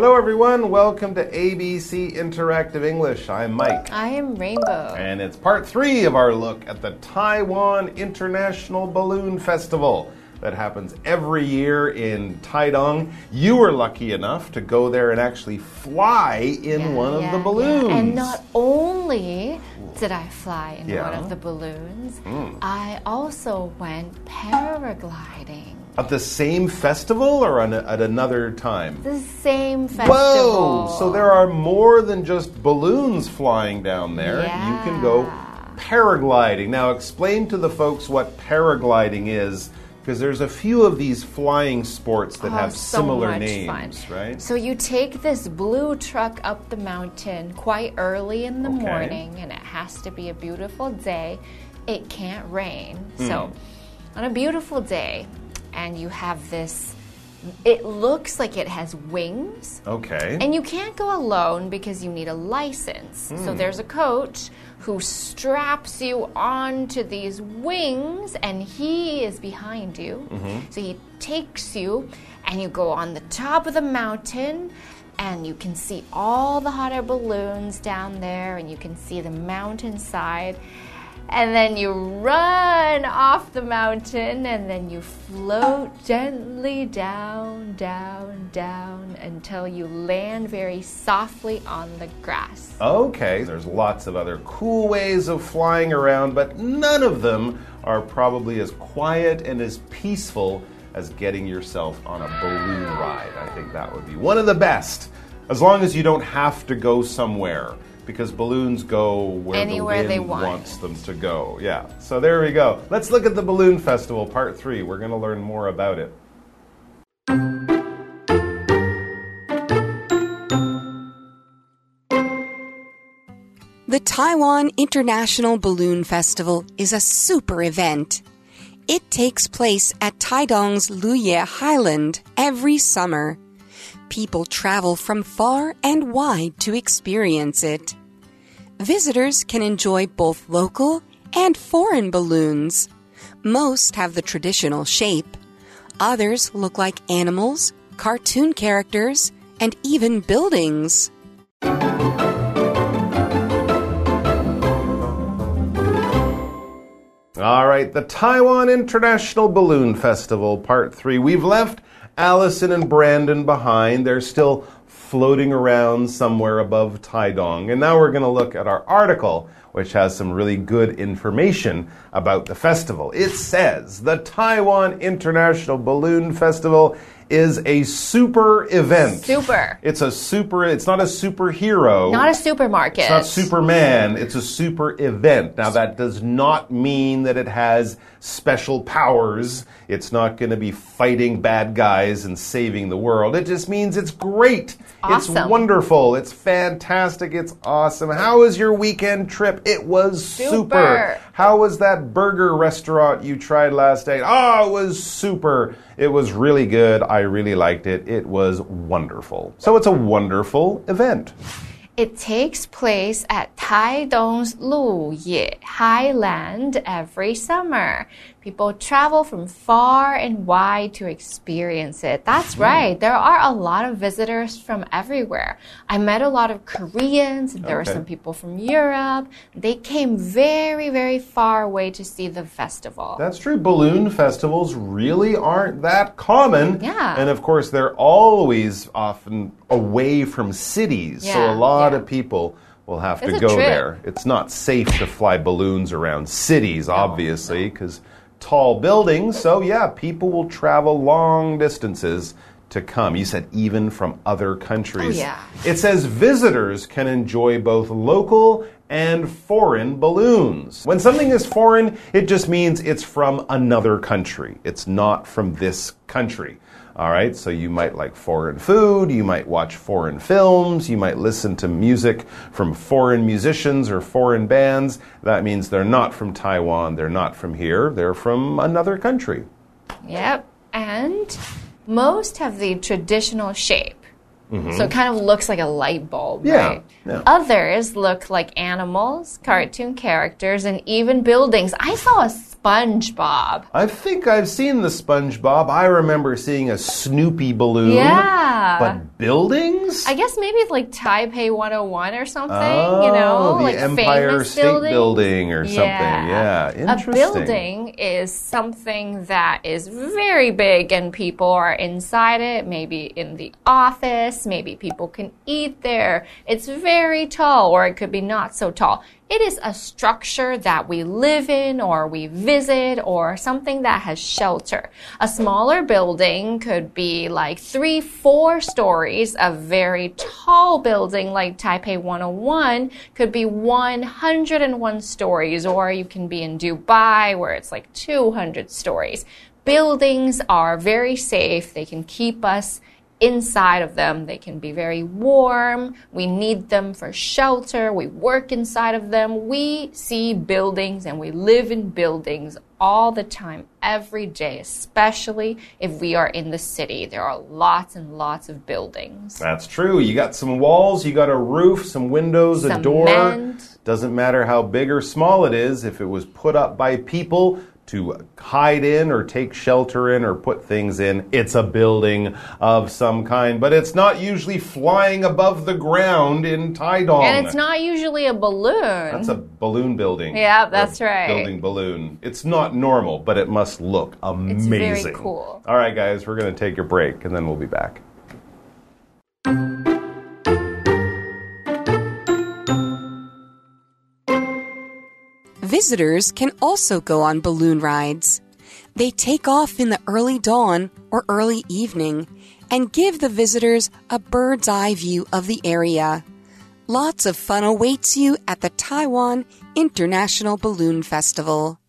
Hello, everyone. Welcome to ABC Interactive English. I'm Mike. I am Rainbow. And it's part three of our look at the Taiwan International Balloon Festival that happens every year in Taidong. You were lucky enough to go there and actually fly in Yeah, one of yeah, the yeah. balloons. And not only did I fly in Yeah. One of the balloons, hmm. I also went paragliding. at the same festival or on a, at another time? The same festival. Whoa! So there are more than just balloons flying down there. Yeah. You can go paragliding. Now, explain to the folks what paragliding is, because there's a few of these flying sports that Oh, have so similar names, fun. right? So you take this blue truck up the mountain quite early in the Okay. morning, and it has to be a beautiful day. It can't rain. So Hmm. on a beautiful day, and you have this. It looks like it has wings. Okay. And you can't go alone because you need a license. Hmm. So there's a coach who straps you onto these wings and he is behind you. Mm-hmm. So he takes you and you go on the top of the mountain and you can see all the hot air balloons down there and you can see the mountainside. And then you run off the mountain and then you float gently down, down, down until you land very softly on the grass. Okay, there's lots of other cool ways of flying around, but none of them are probably as quiet and as peaceful as getting yourself on a balloon ride. I think that would be one of the best, as long as you don't have to go somewhere. Because balloons go where Anywhere the they want. wants them to go. Yeah. So there we go. Let's look at the balloon festival, part three. We're going to learn more about it. The Taiwan International Balloon Festival is a super event. It takes place at Taidong's Luye Highland every summer. People travel from far and wide to experience it. Visitors can enjoy both local and foreign balloons. Most have the traditional shape. Others look like animals, cartoon characters, and even buildings. All right, the Taiwan International Balloon Festival, part three. We've left Allison and Brandon behind. They're still floating around somewhere above Taidong. And now we're going to look at our article, which has some really good information about the festival. It says the Taiwan International Balloon Festival is a super event. Super. It's a super, it's not a superhero. Not a supermarket. It's not Superman, it's a super event. Now, that does not mean that it has special powers. It's not going to be fighting bad guys and saving the world. It just means it's great. It's Awesome. wonderful. It's fantastic. It's awesome. How was your weekend trip? It was super. Super. How was that burger restaurant you tried last night? Oh, it was super. It was really good. I really liked it. It was wonderful. So it's a wonderful event. It takes place at Taidong's Luye Highland every summer. People travel from far and wide to experience it. That's mm-hmm. right. There are a lot of visitors from everywhere. I met a lot of Koreans, and there were some people from Europe. They came very, very far away to see the festival. That's true. Balloon festivals really aren't that common. Yeah. And of course, they're always often away from cities. Yeah, so a lot yeah. of people will have to It's a go there. It's not safe to fly balloons around cities, obviously, because tall buildings. So, yeah, people will travel long distances to come. You said even from other countries. Oh, yeah. It says visitors can enjoy both local and foreign balloons. When something is foreign, it just means it's from another country. It's not from this country. All right, so you might like foreign food, you might watch foreign films, you might listen to music from foreign musicians or foreign bands. That means they're not from Taiwan, they're not from here, they're from another country. Yep. And most have the traditional shape. Mm-hmm. So it kind of looks like a light bulb. Yeah, right? yeah. Others look like animals, cartoon characters, and even buildings. I saw a SpongeBob. I think I've seen the SpongeBob. I remember seeing a Snoopy balloon. Yeah. But buildings? I guess maybe it's like Taipei 101 or something, oh, you know, oh, the like Empire famous State buildings. Building or something. Yeah, interesting. A building is something that is very big and people are inside it, maybe in the office, maybe people can eat there. It's very tall or it could be not so tall. It is a structure that we live in or we visit or something that has shelter. A smaller building could be like three, four stories. A very tall building like Taipei 101 could be 101 stories or you can be in Dubai where it's like 200 stories. Buildings are very safe. They can keep us inside of them. They can be very warm. We need them for shelter. We work inside of them. We see buildings and we live in buildings all the time, every day, especially if we are in the city. There are lots and lots of buildings. That's true. You got some walls, you got a roof, some windows, a door. Doesn't matter how big or small it is, if it was put up by people to hide in or take shelter in or put things in. It's a building of some kind, but it's not usually flying above the ground in Taidong. And it's not usually a balloon. That's a balloon building. Yeah, that's right. Building balloon. It's not normal, but it must look amazing. It's very cool. All right, guys, we're going to take a break and then we'll be back. Visitors can also go on balloon rides. They take off in the early dawn or early evening and give the visitors a bird's eye view of the area. Lots of fun awaits you at the Taiwan International Balloon Festival.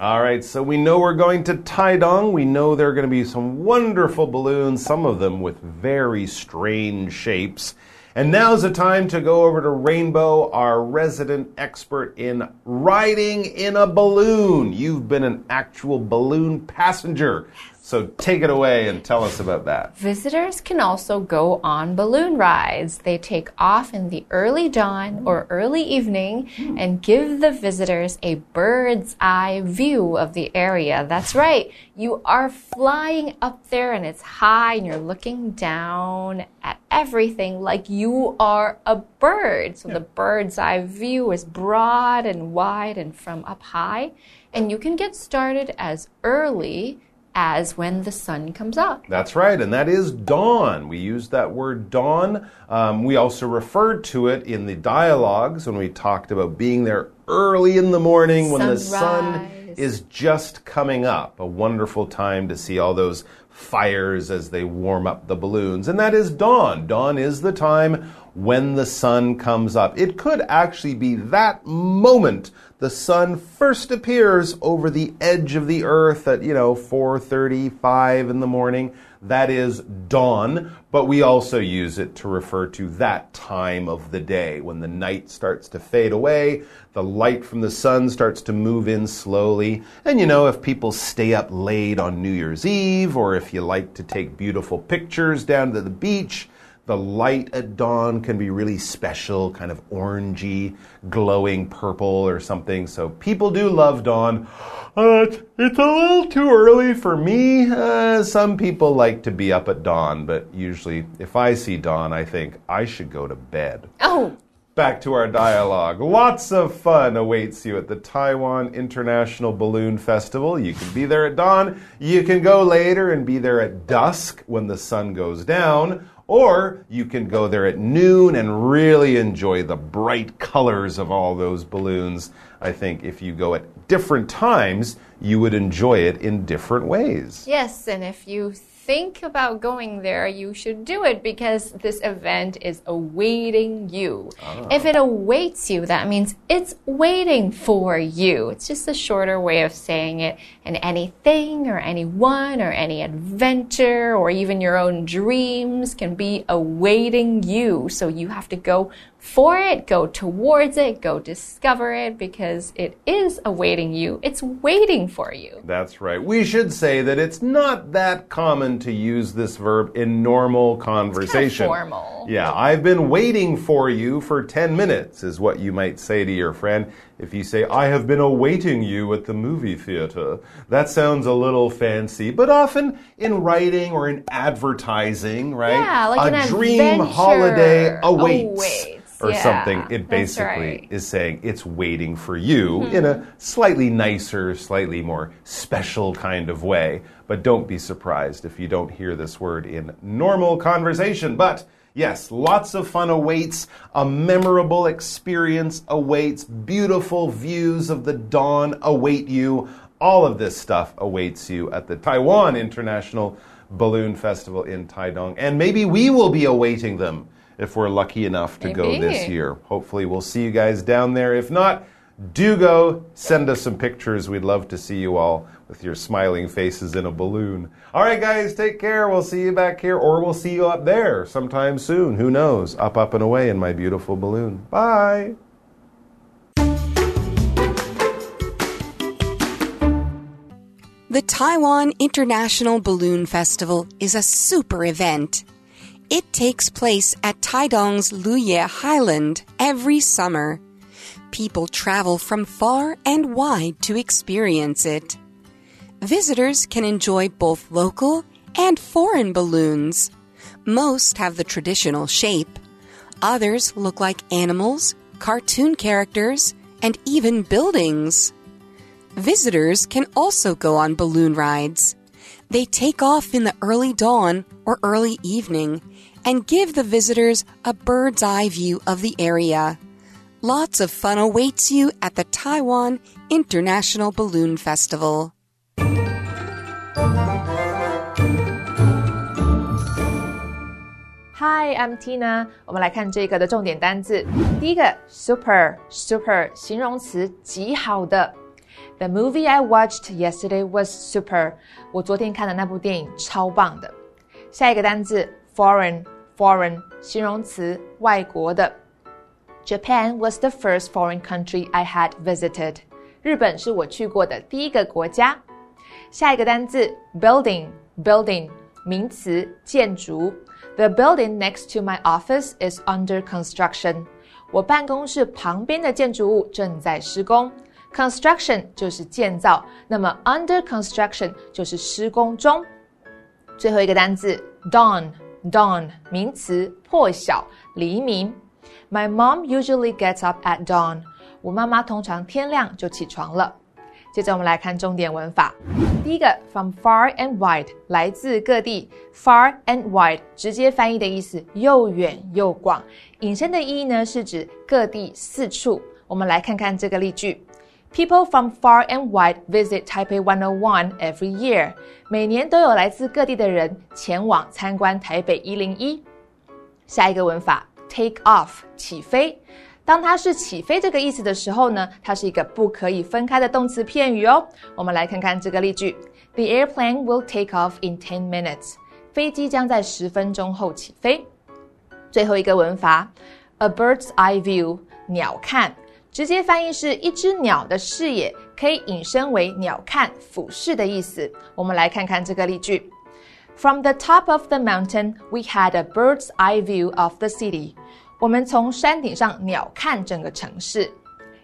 All right, so we know we're going to Taidong. We know there are going to be some wonderful balloons, some of them with very strange shapes. And now's the time to go over to Rainbow, our resident expert in riding in a balloon. You've been an actual balloon passenger. So take it away and tell us about that. Visitors can also go on balloon rides. They take off in the early dawn or early evening and give the visitors a bird's eye view of the area. That's right. You are flying up there and it's high and you're looking down at everything like you are a bird. So the bird's eye view is broad and wide and from up high. And you can get started as early as when the sun comes up. That's right, and that is dawn. We use that word dawn. Um, we also referred to it in the dialogues when we talked about being there early in the morning when the sun is just coming up. A wonderful time to see all those fires as they warm up the balloons. And that is dawn. Dawn is the time when the sun comes up. It could actually be that moment the sun first appears over the edge of the earth at, you know, 4:35 in the morning. That is dawn, but we also use it to refer to that time of the day when the night starts to fade away, the light from the sun starts to move in slowly. And you know, if people stay up late on New Year's Eve or if you like to take beautiful pictures down to the beach, the light at dawn can be really special, kind of orangey, glowing purple or something. So people do love dawn. Uh, it's, it's a little too early for me. Uh, some people like to be up at dawn, but usually if I see dawn, I think I should go to bed. Oh, Back to our dialogue. Lots of fun awaits you at the Taiwan International Balloon Festival. You can be there at dawn. You can go later and be there at dusk when the sun goes down. Or you can go there at noon and really enjoy the bright colors of all those balloons. I think if you go at different times, you would enjoy it in different ways. Yes, and if you think about going there, you should do it because this event is awaiting you. Ah. If it awaits you, that means it's waiting for you. It's just a shorter way of saying it. And anything or anyone or any adventure or even your own dreams can be awaiting you. So you have to go for it, go towards it, go discover it because it is awaiting you. It's waiting for you. That's right. We should say that it's not that common often to use this verb in normal conversation. formal. Yeah, I've been waiting for you for 10 minutes, is what you might say to your friend. If you say, I have been awaiting you at the movie theater, that sounds a little fancy, but often in writing or in advertising, right? Yeah, like a dream adventure holiday awaits. awaits. Or Yeah, something. It basically right. Is saying it's waiting for you hmm. in a slightly nicer, slightly more special kind of way. But don't be surprised if you don't hear this word in normal conversation. But yes, lots of fun awaits, a memorable experience awaits, beautiful views of the dawn await you. All of this stuff awaits you at the Taiwan International Balloon Festival in Taidong. And maybe we will be awaiting them if we're lucky enough to go this year. Hopefully, we'll see you guys down there. If not, do go. Send us some pictures. We'd love to see you all with your smiling faces in a balloon. All right, guys, take care. We'll see you back here, or we'll see you up there sometime soon. Who knows? Up, up, and away in my beautiful balloon. Bye. The Taiwan International Balloon Festival is a super event. It takes place at Taidong's Luye Highland every summer. People travel from far and wide to experience it. Visitors can enjoy both local and foreign balloons. Most have the traditional shape. Others look like animals, cartoon characters, and even buildings. Visitors can also go on balloon rides. They take off in the early dawn or early evening and give the visitors a bird's eye view of the area. Lots of fun awaits you at the Taiwan International Balloon Festival. Hi, I'm Tina。我们来看这个的重点单字。第一个，super，super 形容词，极好的。 The movie I watched yesterday was super。我昨天看的那部电影超棒的。下一个单字，foreign，foreign 形容词，外国的。Japan was the first foreign country I had visited。日本是我去过的第一个国家。下一个单字，building，building 名词，建筑。The building next to my office is under construction。我办公室旁边的建筑物正在施工。 Construction 就是建造，那么 under construction 就是施工中。最后一个单字 dawn，dawn 名词，破晓、黎明。My mom usually gets up at dawn。我妈妈通常天亮就起床了。接着我们来看重点文法。第一个，from far and wide，来自各地。far and wide 直接翻译的意思，又远又广。引申的意义呢，是指各地四处。我们来看看这个例句 ：People from far and wide visit Taipei 101 every year。每年都有来自各地的人前往参观台北一零一。下一个文法，take off 起飞。当它是起飞这个意思的时候呢，它是一个不可以分开的动词片语哦。我们来看看这个例句：The airplane will take off in ten minutes。飞机将在十分钟后起飞。最后一个文法，a bird's eye view，鸟看， 直接翻译是一只鸟的视野，可以引申为鸟瞰、俯视的意思。我们来看看这个例句：From the top of the mountain, we had a bird's eye view of the city。我们从山顶上鸟瞰整个城市。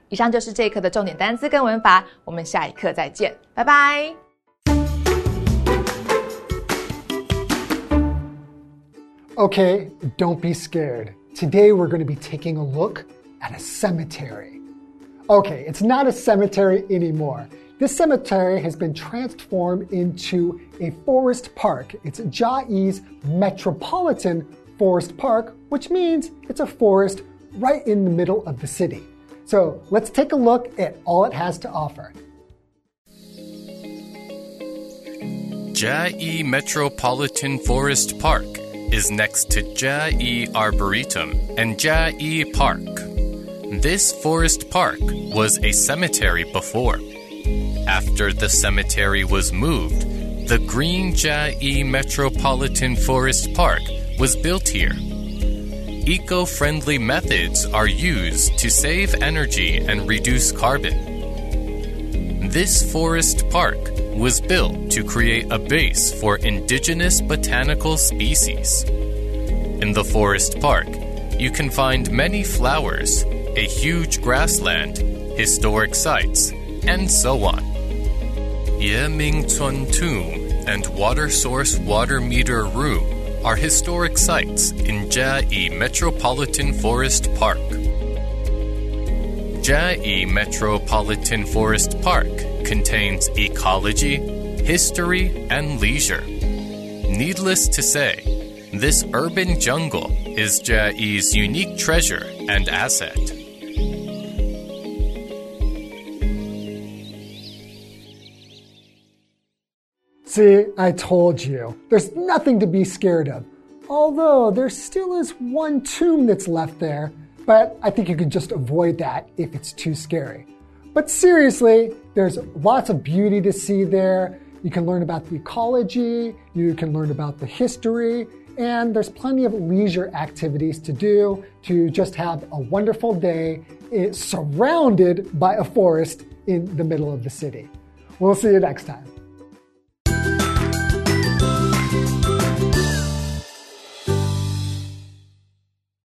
以上就是这一课的重点单词跟文法，我们下一课再见，拜拜。 Okay, don't be scared. Today we're going to be taking a look at a cemetery. Okay, it's not a cemetery anymore. This cemetery has been transformed into a forest park. It's Jiayi's Metropolitan Forest Park, which means it's a forest right in the middle of the city. So let's take a look at all it has to offer. Jiayi Metropolitan Forest Park is next to Jiayi Arboretum and Jiayi Park. This forest park was a cemetery before. After the cemetery was moved, the Green Jiayi Metropolitan Forest Park was built here. Eco friendly methods are used to save energy and reduce carbon. This forest park was built to create a base for indigenous botanical species. In the forest park, you can find many flowers, a huge grassland, historic sites, and so on. Ye Ming Chun Tomb and Water Source Water Meter Room are historic sites in Jiayi Metropolitan Forest Park. Jiayi Metropolitan Forest Park contains ecology, history, and leisure. Needless to say, this urban jungle is Jiayi's unique treasure and asset. See, I told you. There's nothing to be scared of. Although there still is one tomb that's left there, but I think you can just avoid that if it's too scary. But seriously, there's lots of beauty to see there. You can learn about the ecology, you can learn about the history, and there's plenty of leisure activities to do to just have a wonderful day eh, surrounded by a forest in the middle of the city. We'll see you next time.